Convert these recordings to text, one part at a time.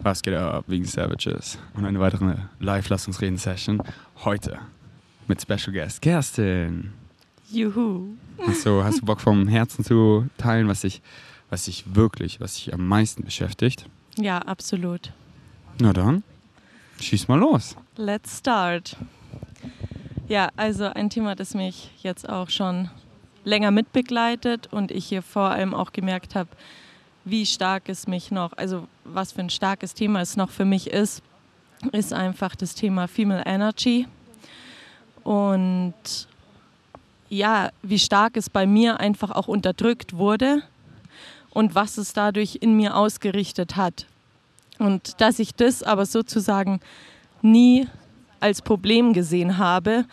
Was geht ab, wegen Savages? Und eine weitere Live-Lassungsreden-Session heute mit Special Guest Kerstin. Juhu. Hast du, hast du Bock vom Herzen zu teilen, was dich, was dich wirklich, was dich am meisten beschäftigt? Ja, absolut. Na dann, schieß mal los. Let's start. Ja, also ein Thema, das mich jetzt auch schon länger mitbegleitet und ich hier vor allem auch gemerkt habe, wie stark es mich noch, also was für ein starkes Thema es noch für mich ist, ist einfach das Thema Female Energy. Und ja, wie stark es bei mir einfach auch unterdrückt wurde und was es dadurch in mir ausgerichtet hat. Und dass ich das aber sozusagen nie als Problem gesehen habe,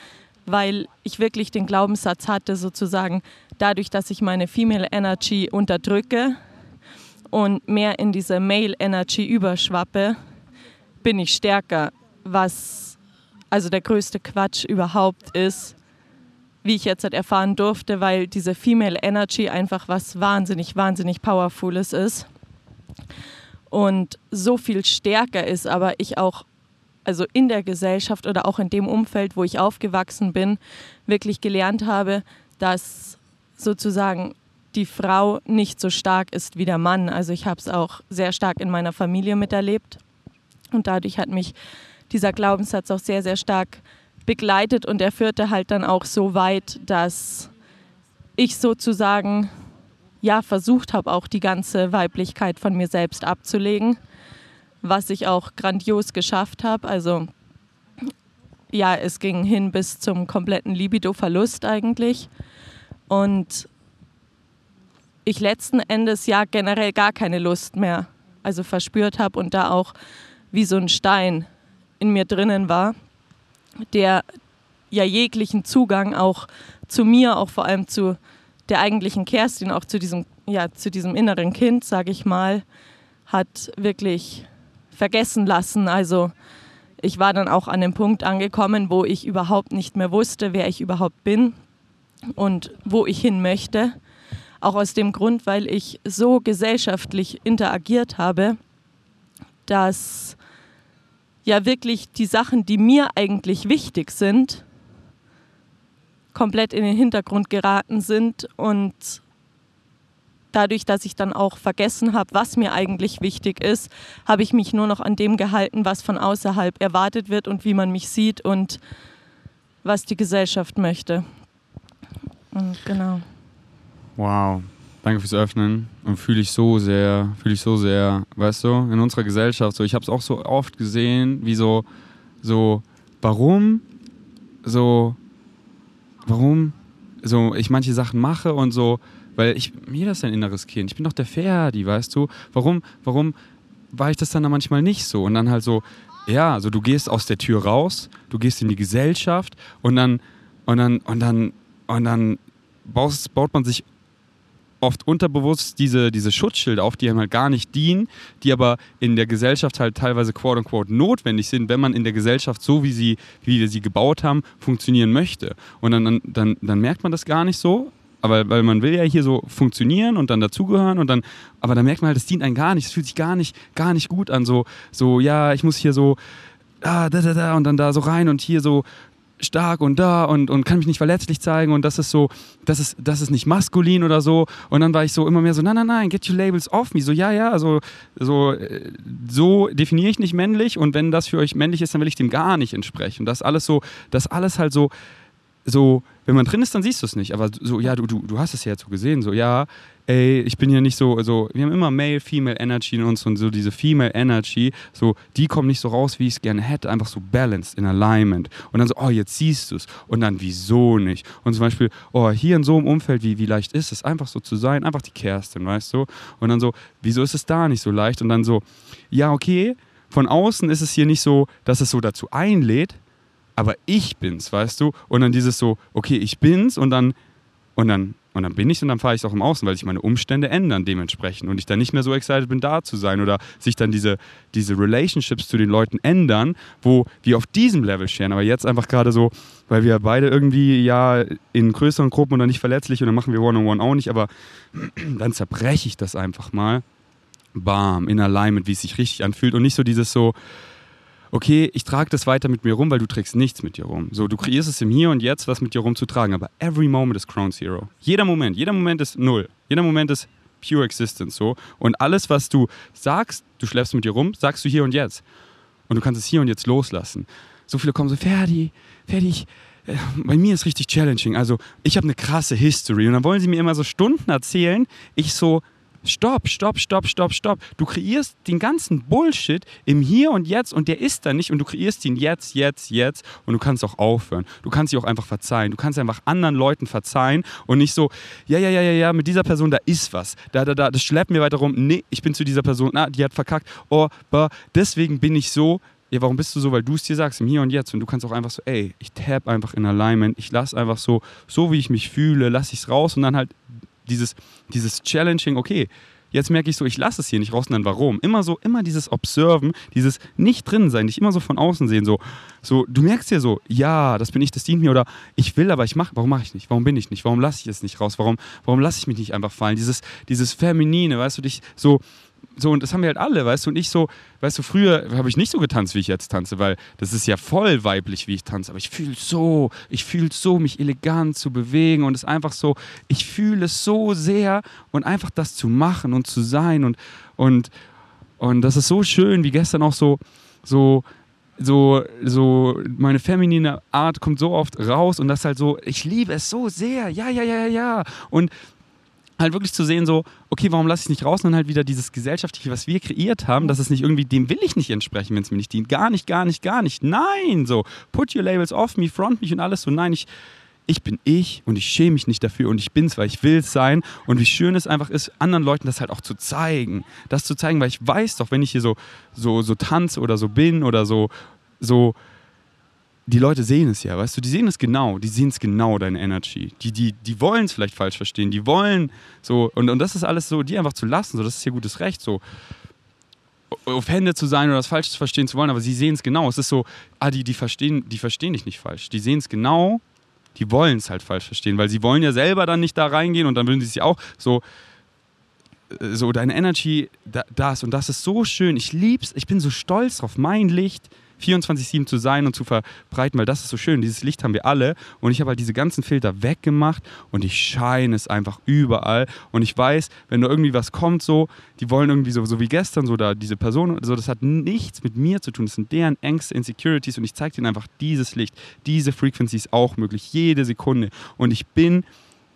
weil ich wirklich den Glaubenssatz hatte, sozusagen dadurch, dass ich meine Female Energy unterdrücke, und mehr in diese Male Energy überschwappe, bin ich stärker, was also der größte Quatsch überhaupt ist, wie ich jetzt halt erfahren durfte, weil diese Female Energy einfach was wahnsinnig, wahnsinnig Powerfules ist und so viel stärker ist, aber ich auch also in der Gesellschaft oder auch in dem Umfeld, wo ich aufgewachsen bin, wirklich gelernt habe, dass sozusagen die Frau nicht so stark ist wie der Mann. Also ich habe es auch sehr stark in meiner Familie miterlebt. Und dadurch hat mich dieser Glaubenssatz auch sehr, sehr stark begleitet und er führte halt dann auch so weit, dass ich sozusagen ja versucht habe, auch die ganze Weiblichkeit von mir selbst abzulegen, was ich auch grandios geschafft habe. Also ja, es ging hin bis zum kompletten Libido-Verlust eigentlich. Und ich letzten Endes ja generell gar keine Lust mehr also verspürt habe und da auch wie so ein Stein in mir drinnen war, der ja jeglichen Zugang auch zu mir, auch vor allem zu der eigentlichen Kerstin, auch zu diesem, ja, zu diesem inneren Kind, sage ich mal, hat wirklich vergessen lassen. Also ich war dann auch an dem Punkt angekommen, wo ich überhaupt nicht mehr wusste, wer ich überhaupt bin und wo ich hin möchte. Auch aus dem Grund, weil ich so gesellschaftlich interagiert habe, dass ja wirklich die Sachen, die mir eigentlich wichtig sind, komplett in den Hintergrund geraten sind und dadurch, dass ich dann auch vergessen habe, was mir eigentlich wichtig ist, habe ich mich nur noch an dem gehalten, was von außerhalb erwartet wird und wie man mich sieht und was die Gesellschaft möchte. Und genau. Wow, danke fürs Öffnen. Und fühle ich so sehr, fühle ich so sehr, weißt du, in unserer Gesellschaft, so, ich habe es auch so oft gesehen, wie so, so, warum, so, warum, so, ich manche Sachen mache und so, weil ich, mir das ein inneres Kind, ich bin doch der Ferdi, weißt du, warum, warum war ich das dann, dann manchmal nicht so? Und dann halt so, ja, so du gehst aus der Tür raus, du gehst in die Gesellschaft und dann, und dann, und dann, und dann baust, baut man sich oft unterbewusst diese, diese Schutzschilde auf, die einem halt gar nicht dienen, die aber in der Gesellschaft halt teilweise quote unquote notwendig sind, wenn man in der Gesellschaft so, wie, sie, wie wir sie gebaut haben, funktionieren möchte. Und dann, dann, dann merkt man das gar nicht so, aber weil man will ja hier so funktionieren und dann dazugehören und dann, aber dann merkt man halt, das dient einem gar nicht, es fühlt sich gar nicht, gar nicht gut an, so, so, ja, ich muss hier so, ah, da, da, da und dann da so rein und hier so stark und da und, und kann mich nicht verletzlich zeigen und das ist so, das ist, das ist nicht maskulin oder so. Und dann war ich so immer mehr so, nein, nein, nein, get your labels off me. So, ja, ja, also so, äh, so definiere ich nicht männlich und wenn das für euch männlich ist, dann will ich dem gar nicht entsprechen. Das alles so, das alles halt so, so, wenn man drin ist, dann siehst du es nicht. Aber so, ja, du, du, du hast es ja jetzt so gesehen, so, ja, ey, ich bin ja nicht so, also wir haben immer Male, Female Energy in uns und so diese Female Energy, so, die kommt nicht so raus, wie ich es gerne hätte, einfach so balanced, in alignment. Und dann so, oh, jetzt siehst du es. Und dann, wieso nicht? Und zum Beispiel, oh, hier in so einem Umfeld, wie, wie leicht ist es, einfach so zu sein, einfach die Kerstin, weißt du? Und dann so, wieso ist es da nicht so leicht? Und dann so, ja, okay, von außen ist es hier nicht so, dass es so dazu einlädt, aber ich bin's, weißt du? Und dann dieses so, okay, ich bin's und dann, und dann, und dann bin ich und dann fahre ich auch im Außen, weil sich meine Umstände ändern dementsprechend und ich dann nicht mehr so excited bin, da zu sein oder sich dann diese, diese Relationships zu den Leuten ändern, wo wir auf diesem Level scheren. Aber jetzt einfach gerade so, weil wir beide irgendwie ja in größeren Gruppen oder nicht verletzlich und dann machen wir One-on-One auch nicht, aber dann zerbreche ich das einfach mal bam, in Alignment, wie es sich richtig anfühlt und nicht so dieses so, okay, ich trage das weiter mit mir rum, weil du trägst nichts mit dir rum. So, du kreierst es im Hier und Jetzt, was mit dir rumzutragen, aber every moment is Crown Zero. Jeder Moment, jeder Moment ist null. Jeder Moment ist pure existence, so. Und alles, was du sagst, du schleppst mit dir rum, sagst du hier und jetzt. Und du kannst es hier und jetzt loslassen. So viele kommen so, Ferdi, ich, äh, bei mir ist richtig challenging. Also ich habe eine krasse History und dann wollen sie mir immer so Stunden erzählen. Ich so, Stopp, stopp, stopp, stopp, stopp. Du kreierst den ganzen Bullshit im Hier und Jetzt und der ist da nicht und du kreierst ihn jetzt, jetzt, jetzt und du kannst auch aufhören. Du kannst dich auch einfach verzeihen. Du kannst einfach anderen Leuten verzeihen und nicht so, ja, ja, ja, ja, ja, mit dieser Person, da ist was. Da, da, da, das schleppt mir weiter rum. Nee, ich bin zu dieser Person, na, die hat verkackt. Oh, bah, deswegen bin ich so, ja, warum bist du so? Weil du es dir sagst, im Hier und Jetzt. Und du kannst auch einfach so, ey, ich tap einfach in Alignment. Ich lasse einfach so, so wie ich mich fühle, lasse ich es raus und dann halt dieses, dieses Challenging, okay, jetzt merke ich so, ich lasse es hier nicht raus dann warum? Immer so, immer dieses Observen, dieses nicht drin sein, dich immer so von außen sehen, so, so, du merkst ja so, ja, das bin ich, das dient mir oder ich will, aber ich mache, warum mache ich nicht? Warum bin ich nicht? Warum lasse ich es nicht raus? Warum, warum lasse ich mich nicht einfach fallen? Dieses, dieses Feminine, weißt du, dich so, so, und das haben wir halt alle, weißt du, und ich so, weißt du, früher habe ich nicht so getanzt, wie ich jetzt tanze, weil das ist ja voll weiblich, wie ich tanze, aber ich fühle so, ich fühle so, mich elegant zu bewegen und es einfach so, ich fühle es so sehr und einfach das zu machen und zu sein und, und, und das ist so schön, wie gestern auch so, so, so, so, meine feminine Art kommt so oft raus und das halt so, ich liebe es so sehr, ja, ja, ja, ja. Und halt wirklich zu sehen, so, okay, warum lasse ich es nicht raus? Und dann halt wieder dieses Gesellschaftliche, was wir kreiert haben, dass es nicht irgendwie, dem will ich nicht entsprechen, wenn es mir nicht dient. Gar nicht, gar nicht, gar nicht. Nein, so, put your labels off me, front mich und alles so. Nein, ich, ich bin ich und ich schäme mich nicht dafür und ich bin es, weil ich will es sein. Und wie schön es einfach ist, anderen Leuten das halt auch zu zeigen. Das zu zeigen, weil ich weiß doch, wenn ich hier so, so, so tanze oder so bin oder so, so, die Leute sehen es ja, weißt du, die sehen es genau, die sehen es genau, deine Energy. Die, die, die wollen es vielleicht falsch verstehen, die wollen so, und, und das ist alles so, die einfach zu lassen, so, das ist ihr gutes Recht, so Hände zu sein oder das falsch verstehen zu wollen, aber sie sehen es genau. Es ist so, ah, die, die verstehen, die verstehen dich nicht falsch. Die sehen es genau, die wollen es halt falsch verstehen, weil sie wollen ja selber dann nicht da reingehen und dann würden sie sich auch so, so deine Energy, das und das ist so schön. Ich lieb's, ich bin so stolz drauf, mein Licht 24-7 zu sein und zu verbreiten, weil das ist so schön. Dieses Licht haben wir alle. Und ich habe halt diese ganzen Filter weggemacht und ich scheine es einfach überall. Und ich weiß, wenn da irgendwie was kommt, so, die wollen irgendwie so, so wie gestern, so da diese Person, so, das hat nichts mit mir zu tun, das sind deren Ängste, Insecurities und ich zeige ihnen einfach dieses Licht, diese Frequency ist auch möglich, jede Sekunde. Und ich bin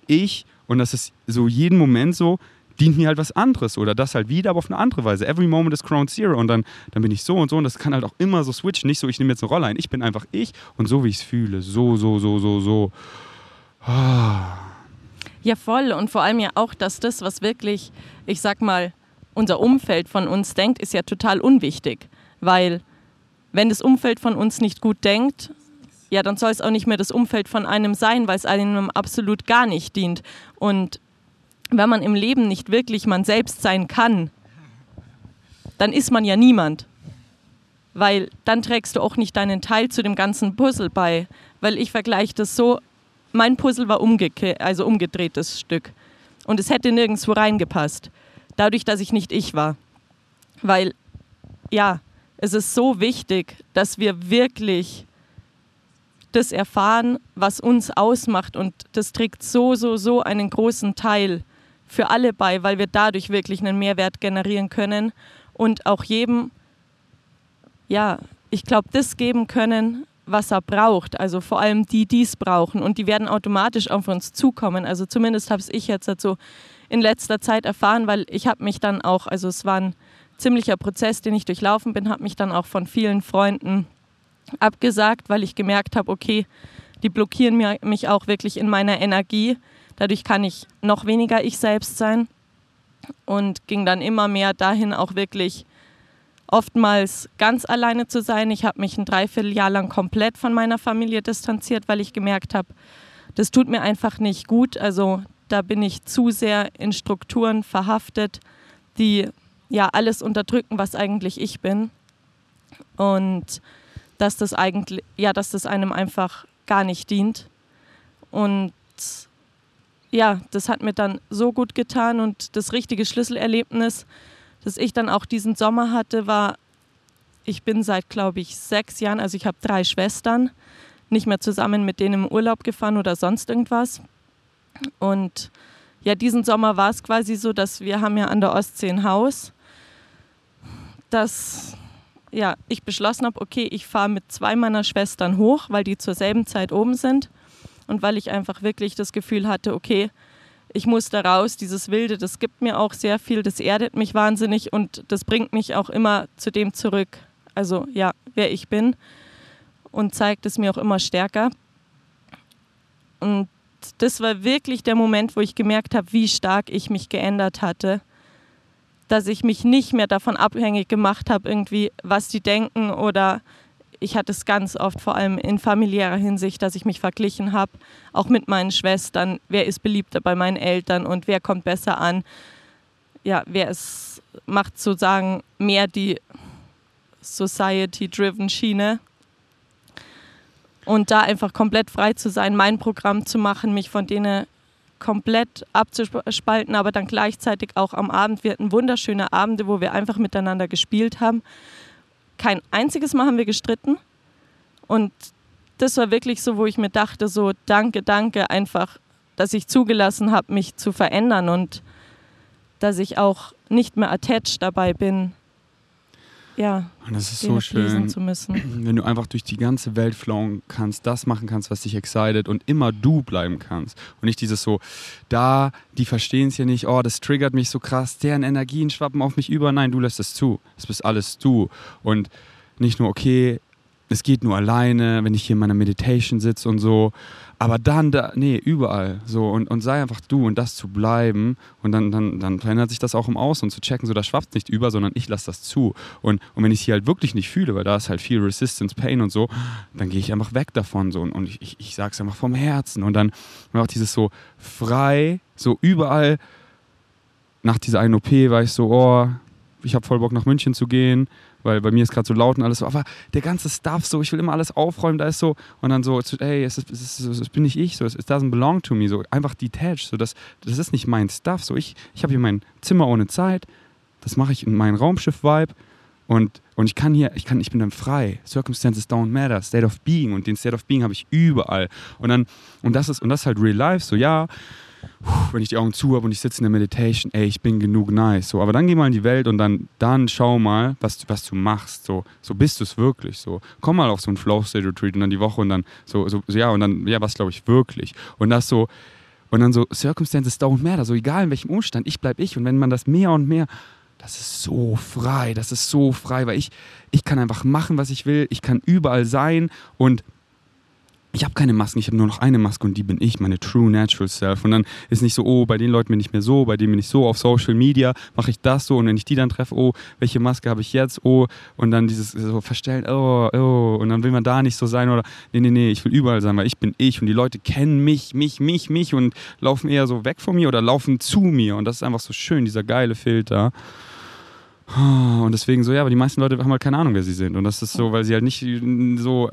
ich und das ist so jeden Moment so, dient mir halt was anderes oder das halt wieder, aber auf eine andere Weise. Every moment is Ground Zero und dann, dann bin ich so und so und das kann halt auch immer so switchen. Nicht so, ich nehme jetzt eine Rolle ein. Ich bin einfach ich und so, wie ich es fühle. So, so, so, so, so. Ah. Ja, voll. Und vor allem ja auch, dass das, was wirklich, ich sag mal, unser Umfeld von uns denkt, ist ja total unwichtig. Weil, wenn das Umfeld von uns nicht gut denkt, ja, dann soll es auch nicht mehr das Umfeld von einem sein, weil es einem absolut gar nicht dient. Und wenn man im Leben nicht wirklich man selbst sein kann, dann ist man ja niemand. Weil dann trägst du auch nicht deinen Teil zu dem ganzen Puzzle bei. Weil ich vergleiche das so, mein Puzzle war umgekehrt, also umgedrehtes Stück. Und es hätte nirgendwo reingepasst. Dadurch, dass ich nicht ich war. Weil, ja, es ist so wichtig, dass wir wirklich das erfahren, was uns ausmacht. Und das trägt so, so, so einen großen Teil für alle bei, weil wir dadurch wirklich einen Mehrwert generieren können und auch jedem, ja, ich glaube, das geben können, was er braucht. Also vor allem die, die es brauchen. Und die werden automatisch auf uns zukommen. Also zumindest habe ich jetzt dazu in letzter Zeit erfahren, weil ich habe mich dann auch, also es war ein ziemlicher Prozess, den ich durchlaufen bin, habe mich dann auch von vielen Freunden abgesagt, weil ich gemerkt habe, okay, die blockieren mich auch wirklich in meiner Energie Dadurch kann ich noch weniger ich selbst sein und ging dann immer mehr dahin, auch wirklich oftmals ganz alleine zu sein. Ich habe mich ein Dreivierteljahr lang komplett von meiner Familie distanziert, weil ich gemerkt habe, das tut mir einfach nicht gut. Also da bin ich zu sehr in Strukturen verhaftet, die ja alles unterdrücken, was eigentlich ich bin. Und dass das eigentlich, ja, dass das einem einfach gar nicht dient. Und ja, das hat mir dann so gut getan und das richtige Schlüsselerlebnis das ich dann auch diesen Sommer hatte, war, ich bin seit, glaube ich, sechs Jahren, also ich habe drei Schwestern, nicht mehr zusammen mit denen im Urlaub gefahren oder sonst irgendwas. Und ja, diesen Sommer war es quasi so, dass wir haben ja an der Ostsee ein Haus, dass ja, ich beschlossen habe, okay, ich fahre mit zwei meiner Schwestern hoch, weil die zur selben Zeit oben sind und weil ich einfach wirklich das Gefühl hatte, okay, ich muss da raus, dieses Wilde, das gibt mir auch sehr viel, das erdet mich wahnsinnig und das bringt mich auch immer zu dem zurück, also ja, wer ich bin und zeigt es mir auch immer stärker. Und das war wirklich der Moment, wo ich gemerkt habe, wie stark ich mich geändert hatte dass ich mich nicht mehr davon abhängig gemacht habe, irgendwie, was die denken oder ich hatte es ganz oft, vor allem in familiärer Hinsicht, dass ich mich verglichen habe, auch mit meinen Schwestern, wer ist beliebter bei meinen Eltern und wer kommt besser an. Ja, wer es macht sozusagen mehr die Society-driven Schiene. Und da einfach komplett frei zu sein, mein Programm zu machen, mich von denen komplett abzuspalten, aber dann gleichzeitig auch am Abend. Wir hatten wunderschöne Abende, wo wir einfach miteinander gespielt haben. Kein einziges Mal haben wir gestritten. Und das war wirklich so, wo ich mir dachte, so danke, danke, einfach, dass ich zugelassen habe, mich zu verändern und dass ich auch nicht mehr attached dabei bin, ja, und das ist so schön, zu müssen. wenn du einfach durch die ganze Welt flowen kannst, das machen kannst, was dich excited und immer du bleiben kannst. Und nicht dieses so, da, die verstehen es ja nicht, oh, das triggert mich so krass, deren Energien schwappen auf mich über. Nein, du lässt es zu. Es bist alles du. Und nicht nur, okay, es geht nur alleine, wenn ich hier in meiner Meditation sitze und so. Aber dann, da, nee, überall. So, und, und sei einfach du und das zu bleiben. Und dann, dann, dann verändert sich das auch im Außen und zu checken, so, da schwappt nicht über, sondern ich lasse das zu. Und, und wenn ich es hier halt wirklich nicht fühle, weil da ist halt viel Resistance, Pain und so, dann gehe ich einfach weg davon. So, und, und ich, ich, ich sage es einfach vom Herzen. Und dann auch dieses so frei, so überall. Nach dieser einen OP war ich so, oh, ich habe voll Bock nach München zu gehen weil bei mir ist gerade so laut und alles so, aber der ganze Stuff so, ich will immer alles aufräumen, da ist so und dann so, ey, es, ist, es, ist, es bin nicht ich, so, es doesn't belong to me, so einfach detached, so das, das ist nicht mein Stuff, so ich, ich habe hier mein Zimmer ohne Zeit, das mache ich in meinem Raumschiff-Vibe und, und ich kann hier, ich kann, ich bin dann frei. Circumstances don't matter, State of Being und den State of Being habe ich überall und dann und das ist und das ist halt Real Life, so ja wenn ich die Augen zu habe und ich sitze in der Meditation, ey, ich bin genug nice. So, aber dann geh mal in die Welt und dann, dann schau mal, was, was du machst. So, so bist du es wirklich. So, komm mal auf so ein Flow State Retreat und dann die Woche und dann so, so ja, und dann, ja, was glaube ich wirklich. Und das so, und dann so, Circumstances don't matter. So, egal in welchem Umstand, ich bleib ich. Und wenn man das mehr und mehr, das ist so frei, das ist so frei, weil ich, ich kann einfach machen, was ich will, ich kann überall sein und ich habe keine Masken, ich habe nur noch eine Maske und die bin ich, meine True Natural Self. Und dann ist nicht so, oh, bei den Leuten bin ich mehr so, bei denen bin ich so, auf Social Media mache ich das so und wenn ich die dann treffe, oh, welche Maske habe ich jetzt, oh, und dann dieses so verstellen, oh, oh, und dann will man da nicht so sein oder, nee, nee, nee, ich will überall sein, weil ich bin ich und die Leute kennen mich, mich, mich, mich und laufen eher so weg von mir oder laufen zu mir und das ist einfach so schön, dieser geile Filter. Und deswegen so, ja, aber die meisten Leute haben halt keine Ahnung, wer sie sind. Und das ist so, weil sie halt nicht so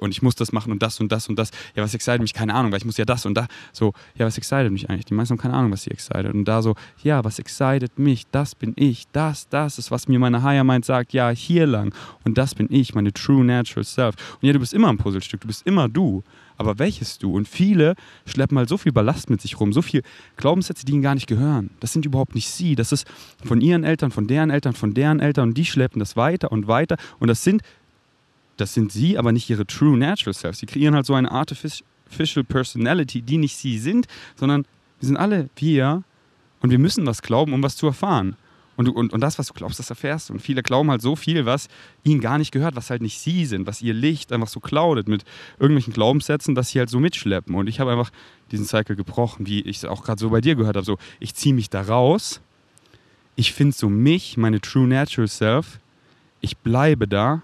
und ich muss das machen und das und das und das. Ja, was excited mich? Keine Ahnung, weil ich muss ja das und da. So, ja, was excited mich eigentlich? Die meisten haben keine Ahnung, was sie excited. Und da so, ja, was excited mich? Das bin ich. Das, das ist, was mir meine Higher Mind sagt. Ja, hier lang. Und das bin ich, meine True Natural Self. Und ja, du bist immer ein Puzzlestück. Du bist immer du. Aber welches du? Und viele schleppen halt so viel Ballast mit sich rum, so viel Glaubenssätze, die ihnen gar nicht gehören. Das sind überhaupt nicht sie. Das ist von ihren Eltern, von deren Eltern, von deren Eltern. Und die schleppen das weiter und weiter. Und das sind das sind sie, aber nicht ihre True Natural Selves. Sie kreieren halt so eine Artificial Personality, die nicht sie sind, sondern wir sind alle wir und wir müssen was glauben, um was zu erfahren. Und, du, und, und das, was du glaubst, das erfährst du. Und viele glauben halt so viel, was ihnen gar nicht gehört, was halt nicht sie sind, was ihr Licht einfach so cloudet mit irgendwelchen Glaubenssätzen, dass sie halt so mitschleppen. Und ich habe einfach diesen Cycle gebrochen, wie ich es auch gerade so bei dir gehört habe. So, ich ziehe mich da raus, ich finde so mich, meine True Natural Self, ich bleibe da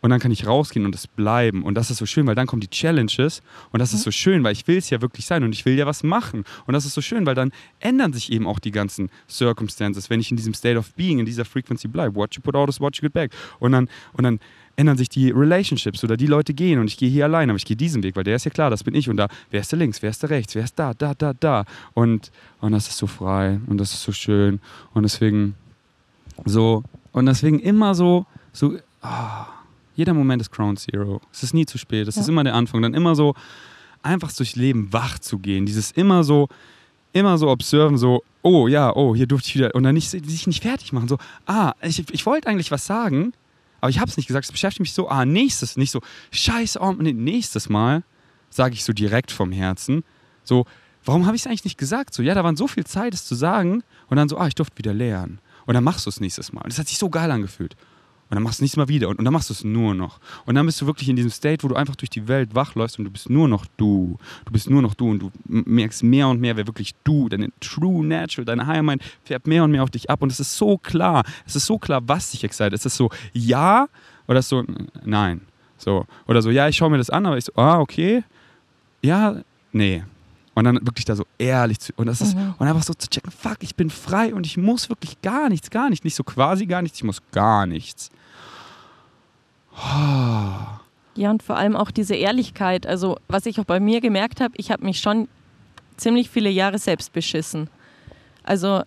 und dann kann ich rausgehen und es bleiben. Und das ist so schön, weil dann kommen die Challenges und das ist so schön, weil ich will es ja wirklich sein und ich will ja was machen. Und das ist so schön, weil dann ändern sich eben auch die ganzen Circumstances, wenn ich in diesem State of Being, in dieser Frequency bleibe. What you put out is what you get back. Und dann, und dann ändern sich die Relationships oder die Leute gehen und ich gehe hier allein, aber ich gehe diesen Weg, weil der ist ja klar, das bin ich und da, wer ist da links, wer ist da rechts, wer ist da, da, da, da und, und das ist so frei und das ist so schön und deswegen so, und deswegen immer so, so, oh, jeder Moment ist Crown Zero. Es ist nie zu spät. Es ja. ist immer der Anfang. Dann immer so einfach durchs Leben wach zu gehen. Dieses immer so, immer so observen, so, oh ja, oh, hier durfte ich wieder. Und dann nicht, sich nicht fertig machen. So, ah, ich, ich wollte eigentlich was sagen, aber ich habe es nicht gesagt. Es beschäftigt mich so, ah, nächstes, nicht so, scheiße, oh, nee, nächstes Mal sage ich so direkt vom Herzen. So, warum habe ich es eigentlich nicht gesagt? So, ja, da waren so viel Zeit, es zu sagen. Und dann so, ah, ich durfte wieder lernen. Und dann machst du es nächstes Mal. Das hat sich so geil angefühlt. Und dann machst du es nächstes Mal wieder und, und dann machst du es nur noch. Und dann bist du wirklich in diesem State, wo du einfach durch die Welt wachläufst und du bist nur noch du. Du bist nur noch du und du merkst mehr und mehr, wer wirklich du, deine True Natural, deine Higher Mind fährt mehr und mehr auf dich ab. Und es ist so klar, es ist so klar, was dich excited. Es ist so ja oder so nein. So. Oder so, ja, ich schaue mir das an, aber ich so, ah, okay. Ja, nee. Und dann wirklich da so ehrlich zu, und das ist, mhm. und einfach so zu checken, fuck, ich bin frei und ich muss wirklich gar nichts, gar nichts. Nicht so quasi gar nichts, ich muss gar nichts. Ja, und vor allem auch diese Ehrlichkeit. Also, was ich auch bei mir gemerkt habe, ich habe mich schon ziemlich viele Jahre selbst beschissen. Also,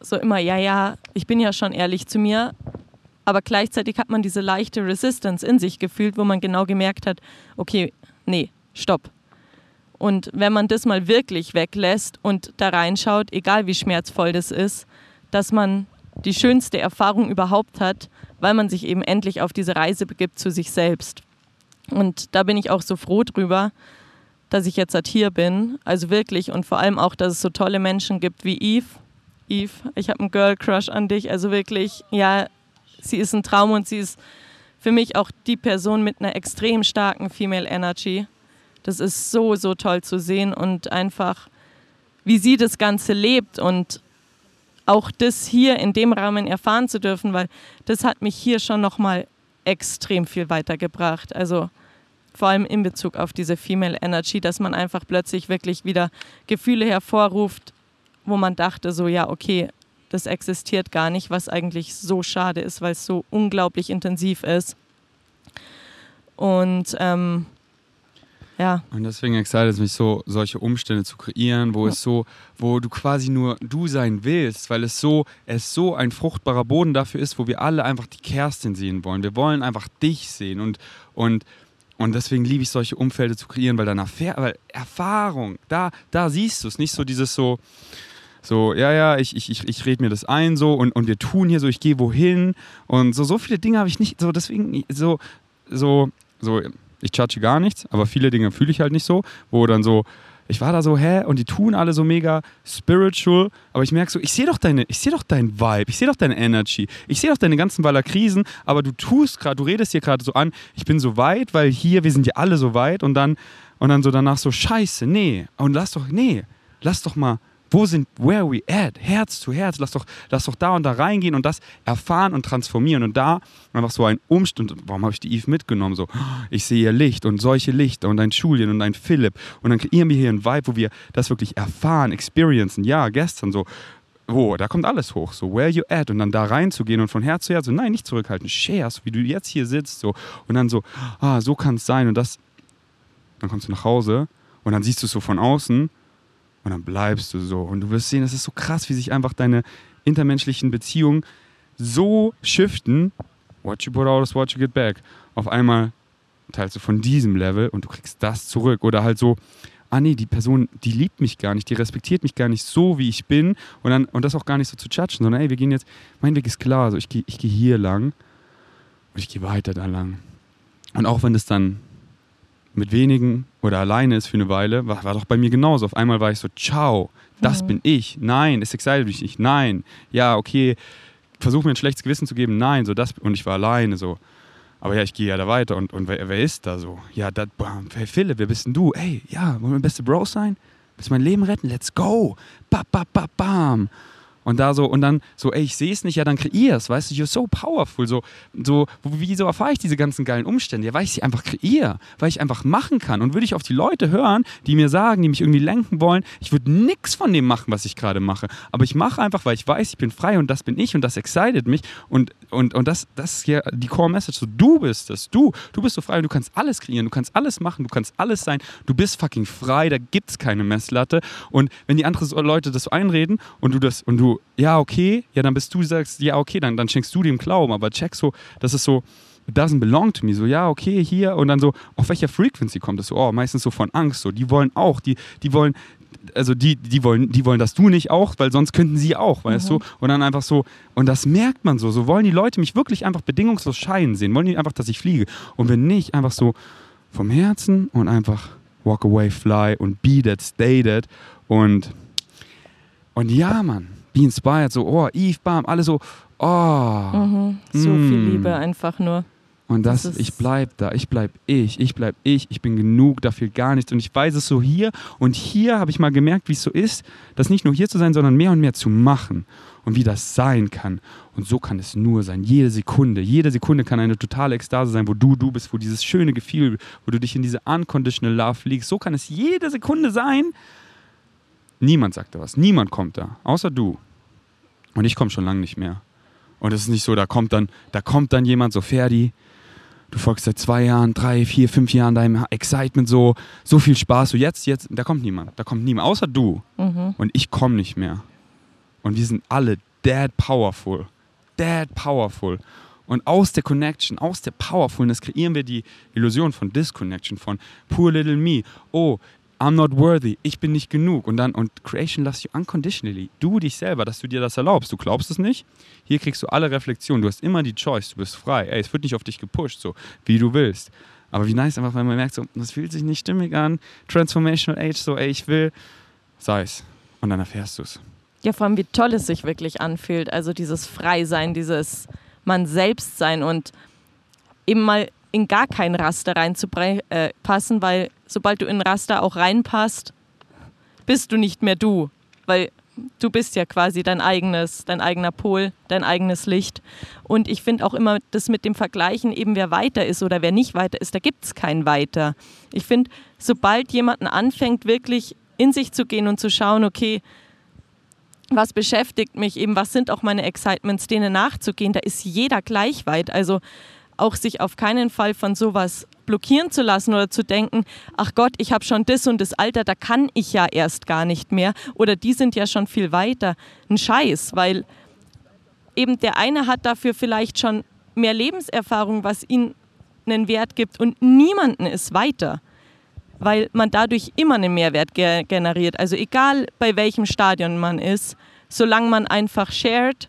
so immer, ja, ja, ich bin ja schon ehrlich zu mir. Aber gleichzeitig hat man diese leichte Resistance in sich gefühlt, wo man genau gemerkt hat, okay, nee, stopp. Und wenn man das mal wirklich weglässt und da reinschaut, egal wie schmerzvoll das ist, dass man die schönste Erfahrung überhaupt hat, weil man sich eben endlich auf diese Reise begibt zu sich selbst. Und da bin ich auch so froh drüber, dass ich jetzt halt hier bin. Also wirklich und vor allem auch, dass es so tolle Menschen gibt wie Eve. Eve, ich habe einen Girl Crush an dich. Also wirklich, ja, sie ist ein Traum und sie ist für mich auch die Person mit einer extrem starken Female Energy. Das ist so, so toll zu sehen und einfach, wie sie das Ganze lebt und auch das hier in dem Rahmen erfahren zu dürfen, weil das hat mich hier schon nochmal extrem viel weitergebracht. Also vor allem in Bezug auf diese Female Energy, dass man einfach plötzlich wirklich wieder Gefühle hervorruft, wo man dachte, so ja, okay, das existiert gar nicht, was eigentlich so schade ist, weil es so unglaublich intensiv ist. Und ähm, ja. Und deswegen excited es mich so, solche Umstände zu kreieren, wo ja. es so, wo du quasi nur du sein willst, weil es so, es so ein fruchtbarer Boden dafür ist, wo wir alle einfach die Kerstin sehen wollen. Wir wollen einfach dich sehen und, und, und deswegen liebe ich solche Umfelder zu kreieren, weil dann Erfahr weil Erfahrung, da, da siehst du es, nicht so dieses so, so, ja, ja, ich, ich, ich, ich rede mir das ein so und, und wir tun hier so, ich gehe wohin und so, so viele Dinge habe ich nicht, so deswegen, so, so, so, ich judge gar nichts, aber viele Dinge fühle ich halt nicht so, wo dann so, ich war da so, hä? Und die tun alle so mega spiritual, aber ich merke so, ich sehe doch deine, ich sehe doch deinen Vibe, ich sehe doch deine Energy, ich sehe doch deine ganzen Waller Krisen, aber du tust gerade, du redest hier gerade so an, ich bin so weit, weil hier, wir sind ja alle so weit und dann, und dann so danach so, scheiße, nee, und lass doch, nee, lass doch mal, wo sind, where we at? Herz zu Herz. Lass doch, lass doch da und da reingehen und das erfahren und transformieren. Und da einfach so ein Umstand. Warum habe ich die Eve mitgenommen? So, ich sehe ihr Licht und solche Lichter und ein Julian und ein Philipp. Und dann kreieren wir hier ein Vibe, wo wir das wirklich erfahren, experiencen. Ja, gestern so. Oh, da kommt alles hoch. So, where you at? Und dann da reinzugehen und von Herz zu Herz. So, nein, nicht zurückhalten. Share, so wie du jetzt hier sitzt. So. Und dann so, ah, so kann es sein. Und das. Dann kommst du nach Hause und dann siehst du es so von außen und dann bleibst du so. Und du wirst sehen, es ist so krass, wie sich einfach deine intermenschlichen Beziehungen so shiften. What you put out is what you get back. Auf einmal teilst du von diesem Level und du kriegst das zurück. Oder halt so, ah nee, die Person, die liebt mich gar nicht, die respektiert mich gar nicht so, wie ich bin. Und, dann, und das auch gar nicht so zu judgen, sondern ey, wir gehen jetzt, mein Weg ist klar, also ich gehe ich geh hier lang und ich gehe weiter da lang. Und auch wenn das dann mit wenigen oder alleine ist für eine Weile, war, war doch bei mir genauso. Auf einmal war ich so, ciao, das mhm. bin ich. Nein, es excited mich nicht. Nein, ja, okay, versuch mir ein schlechtes Gewissen zu geben. Nein, so das und ich war alleine so. Aber ja, ich gehe ja da weiter und, und wer, wer ist da so? Ja, das, hey Philipp, wer bist denn du? Ey, ja, wollen wir beste Bros sein? Willst du mein Leben retten? Let's go! Ba, ba, ba, bam! Und da so, und dann so, ey, ich sehe es nicht, ja, dann kreier's, weißt du, you're so powerful. So, so, wieso erfahre ich diese ganzen geilen Umstände? Ja, weil ich sie einfach kreiere, weil ich einfach machen kann. Und würde ich auf die Leute hören, die mir sagen, die mich irgendwie lenken wollen, ich würde nichts von dem machen, was ich gerade mache. Aber ich mache einfach, weil ich weiß, ich bin frei und das bin ich und das excited mich. Und, und, und das, das ist ja die Core Message. So, du bist es, du. Du bist so frei und du kannst alles kreieren, du kannst alles machen, du kannst alles sein. Du bist fucking frei, da gibt es keine Messlatte. Und wenn die anderen Leute das so einreden und du das, und du, ja, okay, ja, dann bist du, sagst, ja, okay, dann, dann schenkst du dem Glauben. Aber check so, das ist so, it doesn't belong to me. So, ja, okay, hier. Und dann so, auf welcher Frequency kommt das so? Oh, meistens so von Angst. So, die wollen auch, die, die wollen, also die, die wollen, die wollen das du nicht auch, weil sonst könnten sie auch, weißt mhm. du? Und dann einfach so, und das merkt man so. So wollen die Leute mich wirklich einfach bedingungslos scheinen sehen. Wollen die einfach, dass ich fliege. Und wenn nicht, einfach so vom Herzen und einfach walk away, fly und be that, stay that. Und, und ja, Mann, be inspired. So, oh, Eve, bam, alle so, oh. Mhm. So mm. viel Liebe einfach nur. Und das, das ich bleib da, ich bleib ich, ich bleib ich, ich bin genug, dafür gar nichts. Und ich weiß es so hier und hier habe ich mal gemerkt, wie es so ist, das nicht nur hier zu sein, sondern mehr und mehr zu machen und wie das sein kann. Und so kann es nur sein. Jede Sekunde, jede Sekunde kann eine totale Ekstase sein, wo du du bist, wo dieses schöne Gefühl, wo du dich in diese unconditional love liegst. So kann es jede Sekunde sein. Niemand sagt da was, niemand kommt da, außer du. Und ich komme schon lange nicht mehr. Und es ist nicht so, da kommt dann, da kommt dann jemand, so Ferdi, du folgst seit zwei Jahren, drei, vier, fünf Jahren deinem Excitement so, so viel Spaß, so jetzt, jetzt, da kommt niemand, da kommt niemand, außer du. Mhm. Und ich komme nicht mehr. Und wir sind alle dead powerful, dead powerful. Und aus der Connection, aus der Powerfulness kreieren wir die Illusion von Disconnection, von poor little me. Oh, I'm not worthy, ich bin nicht genug. Und dann, und Creation loves you unconditionally. Du dich selber, dass du dir das erlaubst. Du glaubst es nicht. Hier kriegst du alle Reflexionen. Du hast immer die Choice, du bist frei. Ey, es wird nicht auf dich gepusht, so wie du willst. Aber wie nice einfach, wenn man merkt, so, das fühlt sich nicht stimmig an. Transformational Age, so, ey, ich will, sei es. Und dann erfährst du es. Ja, vor allem, wie toll es sich wirklich anfühlt. Also dieses Freisein, dieses man selbst sein und eben mal in gar kein Raster reinzupassen, äh, weil sobald du in Raster auch reinpasst, bist du nicht mehr du, weil du bist ja quasi dein eigenes, dein eigener Pol, dein eigenes Licht. Und ich finde auch immer das mit dem Vergleichen, eben wer weiter ist oder wer nicht weiter ist, da gibt es kein Weiter. Ich finde, sobald jemanden anfängt, wirklich in sich zu gehen und zu schauen, okay, was beschäftigt mich eben, was sind auch meine Excitements, denen nachzugehen, da ist jeder gleich weit. Also auch sich auf keinen Fall von sowas blockieren zu lassen oder zu denken, ach Gott, ich habe schon das und das Alter, da kann ich ja erst gar nicht mehr oder die sind ja schon viel weiter. Ein Scheiß, weil eben der eine hat dafür vielleicht schon mehr Lebenserfahrung, was ihm einen Wert gibt und niemanden ist weiter, weil man dadurch immer einen Mehrwert ge generiert. Also egal bei welchem Stadion man ist, solange man einfach shared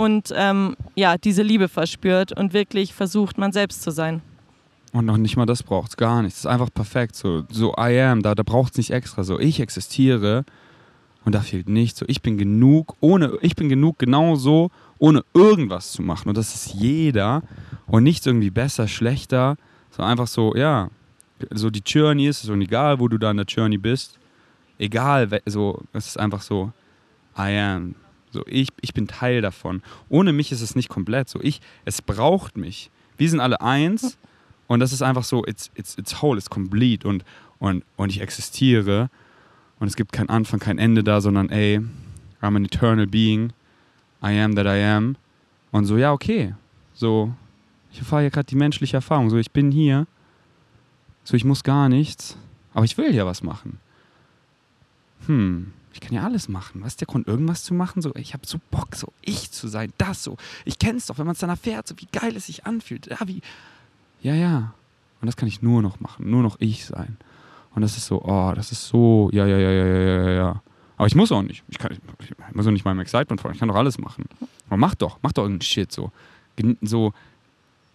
und ähm, ja, diese Liebe verspürt und wirklich versucht, man selbst zu sein. Und noch nicht mal das braucht es gar nicht. Es ist einfach perfekt. So, so I am, da, da braucht es nicht extra. So, ich existiere und da fehlt nichts. So, ich bin genug, ohne, ich bin genug genauso, ohne irgendwas zu machen. Und das ist jeder. Und nichts irgendwie besser, schlechter. So einfach so, ja. So die Journey ist so egal, wo du da in der Journey bist. Egal, so, es ist einfach so, I am. So, ich, ich bin Teil davon. Ohne mich ist es nicht komplett. So, ich, es braucht mich. Wir sind alle eins und das ist einfach so, it's, it's, it's whole, it's complete und, und, und ich existiere und es gibt keinen Anfang, kein Ende da, sondern ey, I'm an eternal being, I am that I am. Und so, ja, okay. So, ich erfahre hier gerade die menschliche Erfahrung. So, ich bin hier. So, ich muss gar nichts. Aber ich will ja was machen. Hm, ich kann ja alles machen. Was ist der Grund, irgendwas zu machen? So, ich habe so Bock, so ich zu sein, das so. Ich kenne es doch, wenn man es dann erfährt, so wie geil es sich anfühlt. Ja, wie. Ja, ja. Und das kann ich nur noch machen, nur noch ich sein. Und das ist so, oh, das ist so, ja, ja, ja, ja, ja, ja, ja. Aber ich muss auch nicht. Ich, kann, ich muss auch nicht meinem Excitement folgen. Ich kann doch alles machen. Aber mach doch, mach doch irgendeinen Shit so. So,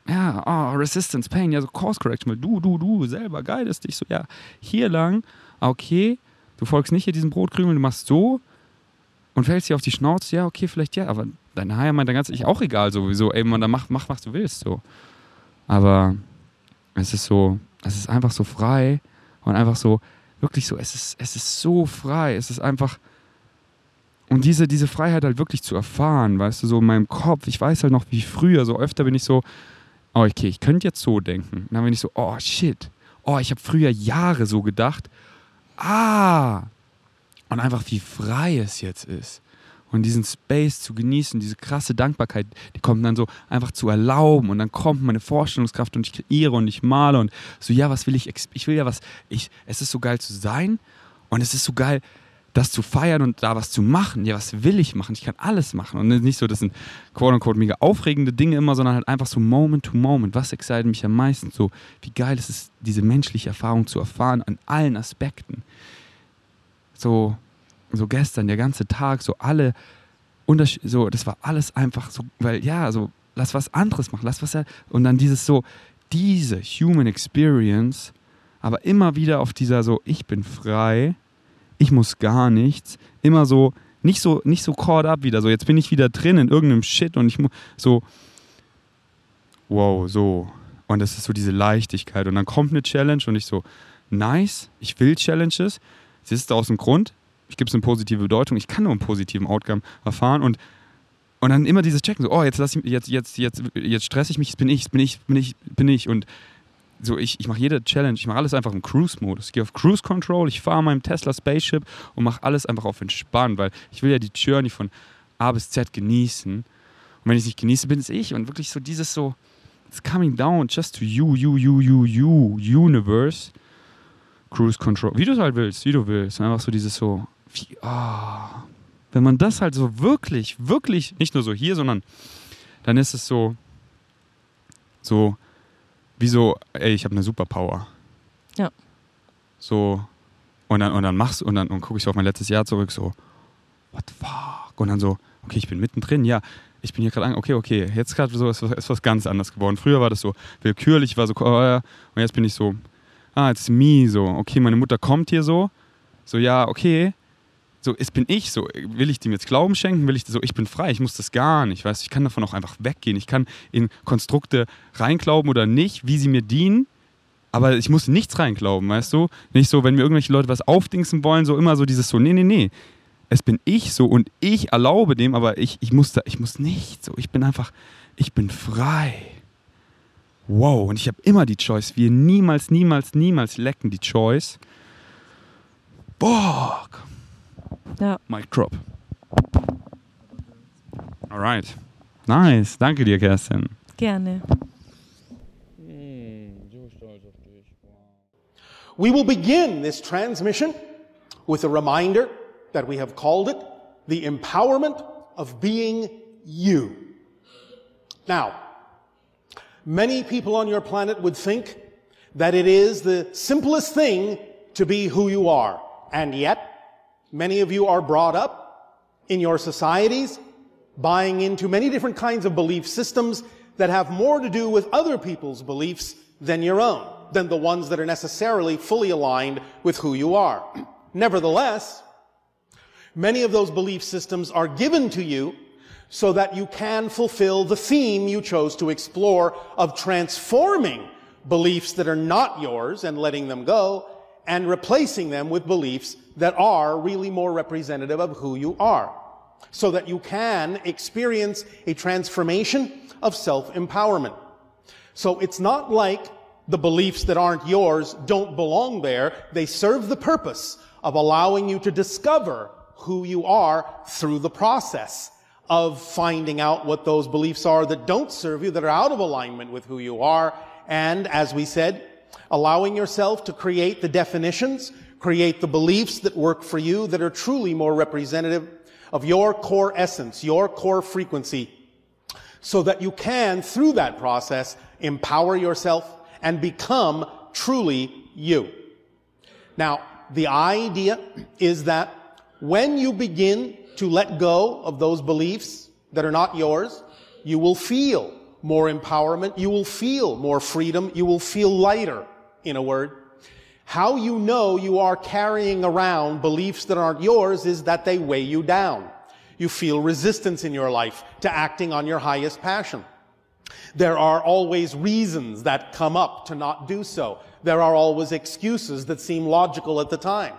ja, oh, Resistance, Pain, ja, so Course Correction, weil du, du, du selber geilest dich so, ja, hier lang, okay, Du folgst nicht hier diesem Brotkrümel, du machst so und fällst dir auf die Schnauze. Ja, okay, vielleicht ja, aber dein Haar meint dann ganz ich auch egal sowieso. Ey, man, dann mach, mach, was du willst so. Aber es ist so, es ist einfach so frei und einfach so, wirklich so, es ist, es ist so frei. Es ist einfach, und diese, diese Freiheit halt wirklich zu erfahren, weißt du, so in meinem Kopf, ich weiß halt noch wie früher, so öfter bin ich so, oh, okay, ich könnte jetzt so denken. Und dann bin ich so, oh shit, oh, ich habe früher Jahre so gedacht, ah, und einfach wie frei es jetzt ist. Und diesen Space zu genießen, diese krasse Dankbarkeit, die kommt dann so einfach zu erlauben und dann kommt meine Vorstellungskraft und ich kreiere und ich male und so, ja, was will ich, ich will ja was, ich, es ist so geil zu sein und es ist so geil, das zu feiern und da was zu machen. Ja, was will ich machen? Ich kann alles machen. Und nicht so, das sind quote-unquote mega aufregende Dinge immer, sondern halt einfach so Moment to Moment. Was excited mich am meisten? So, wie geil ist es, diese menschliche Erfahrung zu erfahren an allen Aspekten. So, so gestern, der ganze Tag, so alle Unterschied, so, das war alles einfach so, weil ja, so, lass was anderes machen, lass was, und dann dieses so, diese Human Experience, aber immer wieder auf dieser so, ich bin frei, ich muss gar nichts, immer so, nicht so, nicht so caught up wieder, so, jetzt bin ich wieder drin in irgendeinem Shit und ich muss, so, wow, so, und das ist so diese Leichtigkeit. Und dann kommt eine Challenge und ich so, nice, ich will Challenges, das ist aus dem Grund, ich gebe es eine positive Bedeutung, ich kann nur einen positiven Outcome erfahren. Und, und dann immer dieses Checken, so, oh, jetzt lass ich jetzt, jetzt, jetzt, jetzt stress ich mich, jetzt bin ich, bin ich, bin ich, bin ich. Und so, ich, ich mache jede Challenge, ich mache alles einfach im Cruise-Modus. Ich gehe auf Cruise Control, ich fahre meinem Tesla Spaceship und mache alles einfach auf entspannt, weil ich will ja die Journey von A bis Z genießen. Und wenn ich es nicht genieße, bin es ich. Und wirklich so dieses so, it's coming down just to you, you, you, you, you, universe. Cruise Control, wie du es halt willst, wie du willst. Einfach so dieses so, wie, oh. wenn man das halt so wirklich, wirklich, nicht nur so hier, sondern dann ist es so, so, wie so, ey, ich habe eine Superpower. Ja. So, und dann, und dann machst und dann und gucke ich so auf mein letztes Jahr zurück, so, what the fuck? Und dann so, okay, ich bin mittendrin, ja, ich bin hier gerade an, okay, okay, jetzt gerade so ist, ist was ganz anderes geworden. Früher war das so willkürlich, war so, oh, ja, und jetzt bin ich so, ah, it's me, so, okay, meine Mutter kommt hier so, so, ja, okay, so, es bin ich, so, will ich dem jetzt Glauben schenken, will ich so, ich bin frei, ich muss das gar nicht, weißt ich kann davon auch einfach weggehen, ich kann in Konstrukte reinglauben oder nicht, wie sie mir dienen, aber ich muss nichts reinglauben, weißt du, nicht so, wenn mir irgendwelche Leute was aufdingsen wollen, so immer so dieses so, nee, nee, nee, es bin ich so und ich erlaube dem, aber ich, ich muss da, ich muss nicht so, ich bin einfach, ich bin frei. Wow, und ich habe immer die Choice. Wir niemals, niemals, niemals lecken die Choice. Boah, ja. Mic drop. Alright. Nice. Danke dir, Kerstin. Gerne. We will begin this transmission with a reminder that we have called it the empowerment of being you. Now, many people on your planet would think that it is the simplest thing to be who you are. And yet, Many of you are brought up in your societies buying into many different kinds of belief systems that have more to do with other people's beliefs than your own, than the ones that are necessarily fully aligned with who you are. Nevertheless, many of those belief systems are given to you so that you can fulfill the theme you chose to explore of transforming beliefs that are not yours and letting them go and replacing them with beliefs that are really more representative of who you are so that you can experience a transformation of self-empowerment. So it's not like the beliefs that aren't yours don't belong there. They serve the purpose of allowing you to discover who you are through the process of finding out what those beliefs are that don't serve you, that are out of alignment with who you are. And as we said, allowing yourself to create the definitions, create the beliefs that work for you that are truly more representative of your core essence, your core frequency, so that you can, through that process, empower yourself and become truly you. Now, the idea is that when you begin to let go of those beliefs that are not yours, you will feel more empowerment, you will feel more freedom, you will feel lighter, in a word. How you know you are carrying around beliefs that aren't yours is that they weigh you down. You feel resistance in your life to acting on your highest passion. There are always reasons that come up to not do so. There are always excuses that seem logical at the time.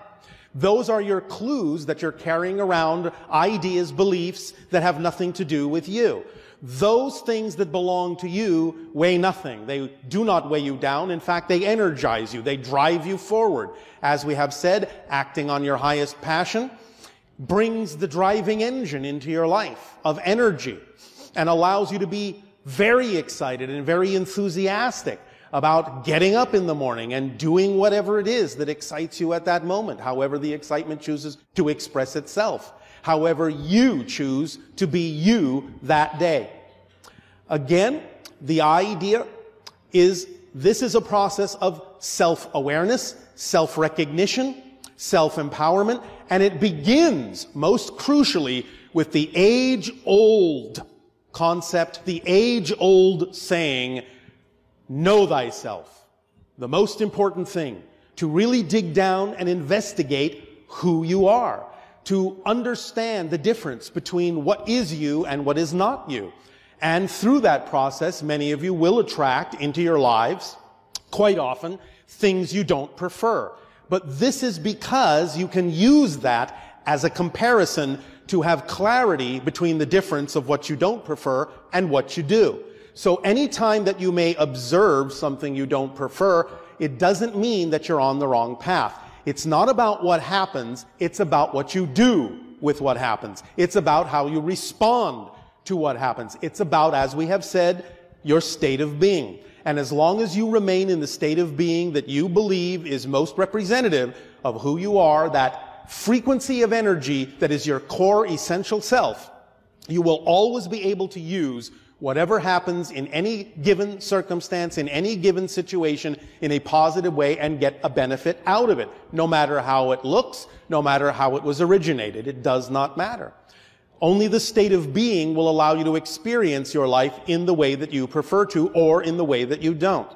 Those are your clues that you're carrying around ideas, beliefs that have nothing to do with you. Those things that belong to you weigh nothing. They do not weigh you down. In fact, they energize you. They drive you forward. As we have said, acting on your highest passion brings the driving engine into your life of energy and allows you to be very excited and very enthusiastic about getting up in the morning and doing whatever it is that excites you at that moment, however the excitement chooses to express itself, however you choose to be you that day. Again, the idea is this is a process of self-awareness, self-recognition, self-empowerment, and it begins most crucially with the age-old concept, the age-old saying, know thyself. The most important thing, to really dig down and investigate who you are, to understand the difference between what is you and what is not you. And through that process, many of you will attract into your lives, quite often, things you don't prefer. But this is because you can use that as a comparison to have clarity between the difference of what you don't prefer and what you do. So anytime that you may observe something you don't prefer, it doesn't mean that you're on the wrong path. It's not about what happens, it's about what you do with what happens. It's about how you respond to what happens. It's about, as we have said, your state of being. And as long as you remain in the state of being that you believe is most representative of who you are, that frequency of energy that is your core essential self, you will always be able to use whatever happens in any given circumstance, in any given situation, in a positive way and get a benefit out of it. No matter how it looks, no matter how it was originated, it does not matter. Only the state of being will allow you to experience your life in the way that you prefer to or in the way that you don't.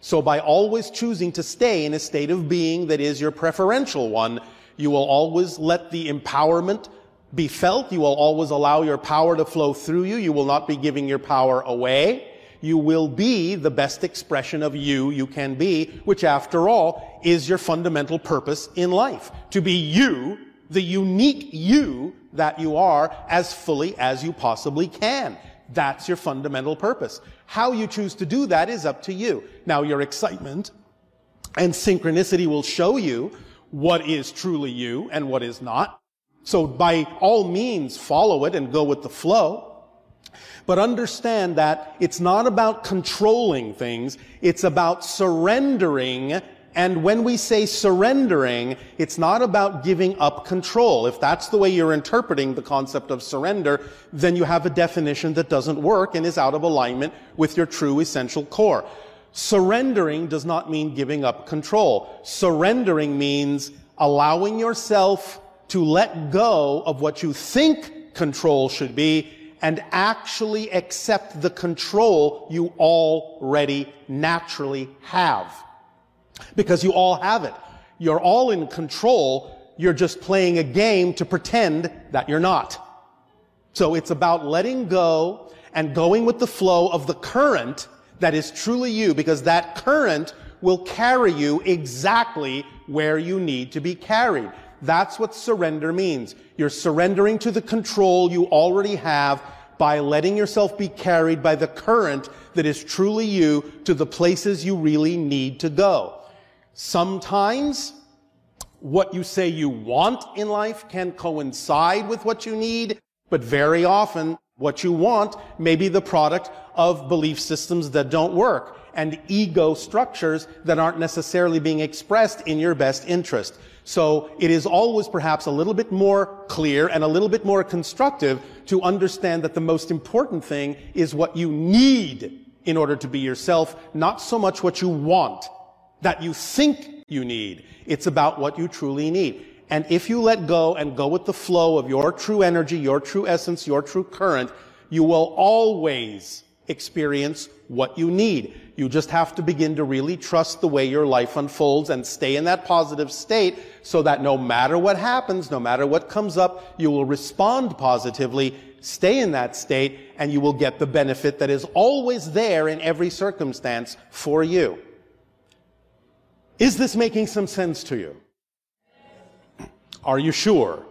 So by always choosing to stay in a state of being that is your preferential one, you will always let the empowerment be felt. You will always allow your power to flow through you. You will not be giving your power away. You will be the best expression of you you can be, which after all is your fundamental purpose in life. To be you, the unique you that you are as fully as you possibly can. That's your fundamental purpose. How you choose to do that is up to you. Now, your excitement and synchronicity will show you what is truly you and what is not. So by all means, follow it and go with the flow. But understand that it's not about controlling things. It's about surrendering and when we say surrendering, it's not about giving up control. If that's the way you're interpreting the concept of surrender, then you have a definition that doesn't work and is out of alignment with your true essential core. Surrendering does not mean giving up control. Surrendering means allowing yourself to let go of what you think control should be and actually accept the control you already naturally have because you all have it. You're all in control. You're just playing a game to pretend that you're not. So it's about letting go and going with the flow of the current that is truly you because that current will carry you exactly where you need to be carried. That's what surrender means. You're surrendering to the control you already have by letting yourself be carried by the current that is truly you to the places you really need to go. Sometimes what you say you want in life can coincide with what you need, but very often what you want may be the product of belief systems that don't work and ego structures that aren't necessarily being expressed in your best interest. So it is always perhaps a little bit more clear and a little bit more constructive to understand that the most important thing is what you need in order to be yourself, not so much what you want that you think you need. It's about what you truly need. And if you let go and go with the flow of your true energy, your true essence, your true current, you will always experience what you need. You just have to begin to really trust the way your life unfolds and stay in that positive state so that no matter what happens, no matter what comes up, you will respond positively, stay in that state, and you will get the benefit that is always there in every circumstance for you. Is this making some sense to you? Are you sure?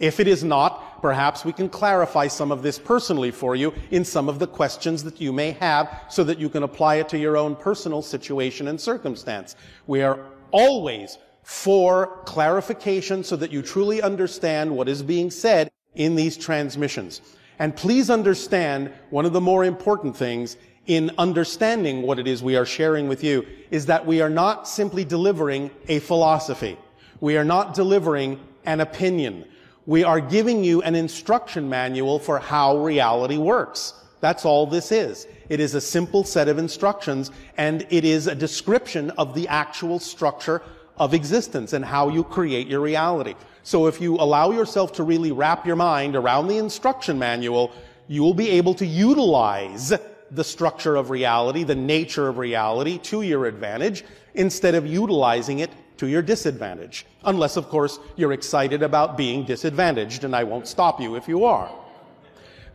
If it is not, perhaps we can clarify some of this personally for you in some of the questions that you may have so that you can apply it to your own personal situation and circumstance. We are always for clarification so that you truly understand what is being said in these transmissions. And please understand one of the more important things in understanding what it is we are sharing with you is that we are not simply delivering a philosophy. We are not delivering an opinion. We are giving you an instruction manual for how reality works. That's all this is. It is a simple set of instructions and it is a description of the actual structure of existence and how you create your reality. So if you allow yourself to really wrap your mind around the instruction manual, you will be able to utilize the structure of reality, the nature of reality to your advantage instead of utilizing it to your disadvantage. Unless, of course, you're excited about being disadvantaged, and I won't stop you if you are.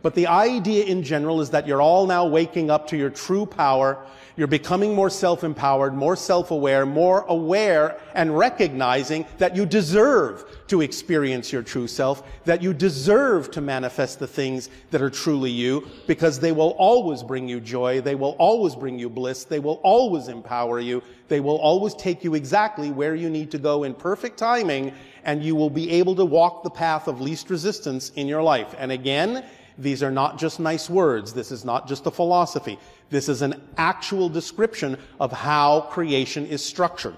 But the idea in general is that you're all now waking up to your true power. You're becoming more self-empowered, more self-aware, more aware and recognizing that you deserve to experience your true self, that you deserve to manifest the things that are truly you, because they will always bring you joy, they will always bring you bliss, they will always empower you, they will always take you exactly where you need to go in perfect timing, and you will be able to walk the path of least resistance in your life. And again, these are not just nice words. This is not just a philosophy. This is an actual description of how creation is structured.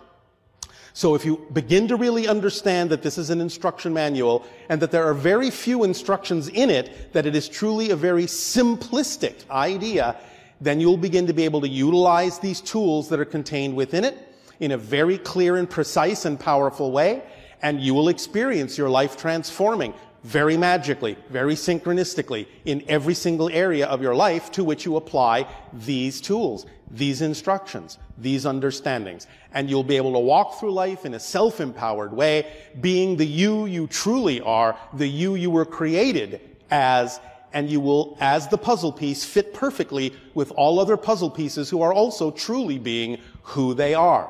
So if you begin to really understand that this is an instruction manual and that there are very few instructions in it, that it is truly a very simplistic idea, then you'll begin to be able to utilize these tools that are contained within it in a very clear and precise and powerful way, and you will experience your life transforming very magically, very synchronistically in every single area of your life to which you apply these tools, these instructions, these understandings. And you'll be able to walk through life in a self-empowered way, being the you you truly are, the you you were created as, and you will, as the puzzle piece, fit perfectly with all other puzzle pieces who are also truly being who they are.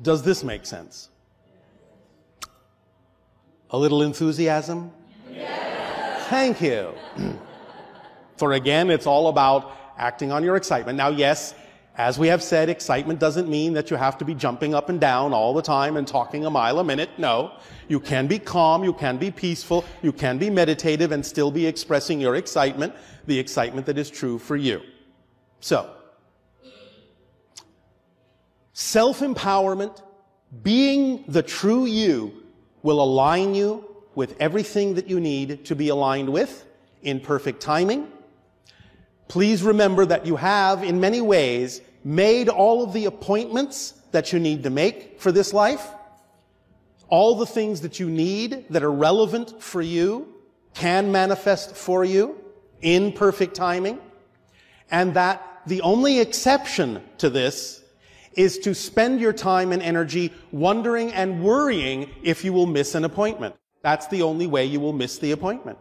Does this make sense? A little enthusiasm? Thank you. For again, it's all about acting on your excitement. Now, yes, as we have said, excitement doesn't mean that you have to be jumping up and down all the time and talking a mile a minute. No. You can be calm, you can be peaceful, you can be meditative and still be expressing your excitement, the excitement that is true for you. So, self-empowerment, being the true you, will align you with everything that you need to be aligned with in perfect timing. Please remember that you have, in many ways, made all of the appointments that you need to make for this life. All the things that you need that are relevant for you can manifest for you in perfect timing. And that the only exception to this is to spend your time and energy wondering and worrying if you will miss an appointment. That's the only way you will miss the appointment.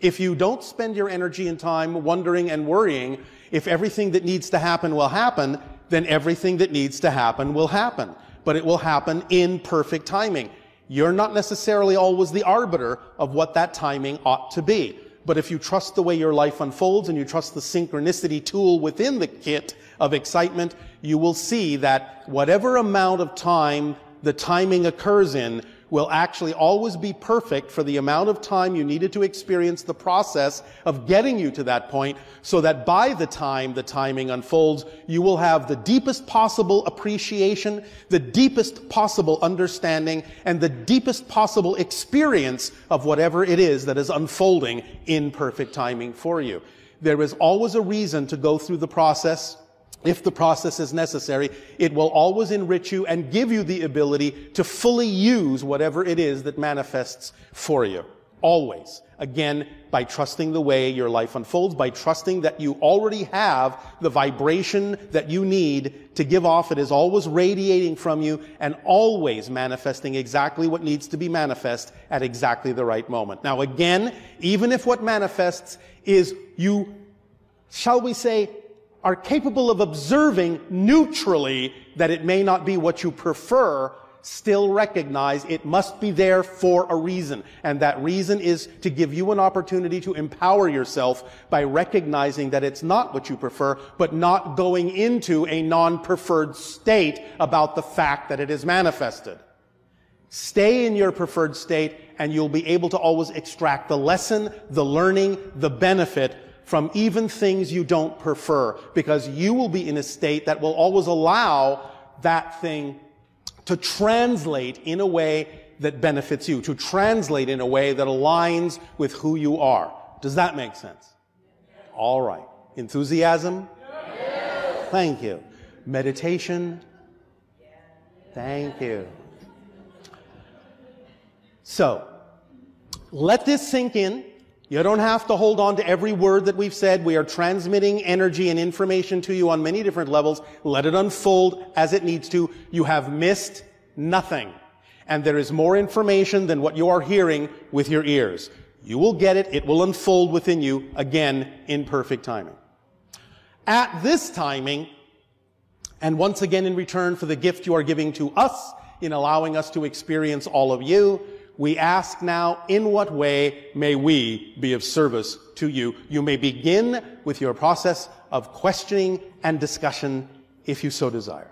If you don't spend your energy and time wondering and worrying if everything that needs to happen will happen, then everything that needs to happen will happen. But it will happen in perfect timing. You're not necessarily always the arbiter of what that timing ought to be. But if you trust the way your life unfolds and you trust the synchronicity tool within the kit of excitement, you will see that whatever amount of time the timing occurs in will actually always be perfect for the amount of time you needed to experience the process of getting you to that point so that by the time the timing unfolds, you will have the deepest possible appreciation, the deepest possible understanding, and the deepest possible experience of whatever it is that is unfolding in perfect timing for you. There is always a reason to go through the process if the process is necessary, it will always enrich you and give you the ability to fully use whatever it is that manifests for you. Always. Again, by trusting the way your life unfolds, by trusting that you already have the vibration that you need to give off. It is always radiating from you and always manifesting exactly what needs to be manifest at exactly the right moment. Now again, even if what manifests is you, shall we say, are capable of observing neutrally that it may not be what you prefer, still recognize it must be there for a reason. And that reason is to give you an opportunity to empower yourself by recognizing that it's not what you prefer, but not going into a non-preferred state about the fact that it is manifested. Stay in your preferred state and you'll be able to always extract the lesson, the learning, the benefit from even things you don't prefer because you will be in a state that will always allow that thing to translate in a way that benefits you, to translate in a way that aligns with who you are. Does that make sense? All right. Enthusiasm? Thank you. Meditation? Thank you. So, let this sink in. You don't have to hold on to every word that we've said. We are transmitting energy and information to you on many different levels. Let it unfold as it needs to. You have missed nothing. And there is more information than what you are hearing with your ears. You will get it. It will unfold within you again in perfect timing. At this timing, and once again in return for the gift you are giving to us in allowing us to experience all of you, we ask now, in what way may we be of service to you? You may begin with your process of questioning and discussion if you so desire.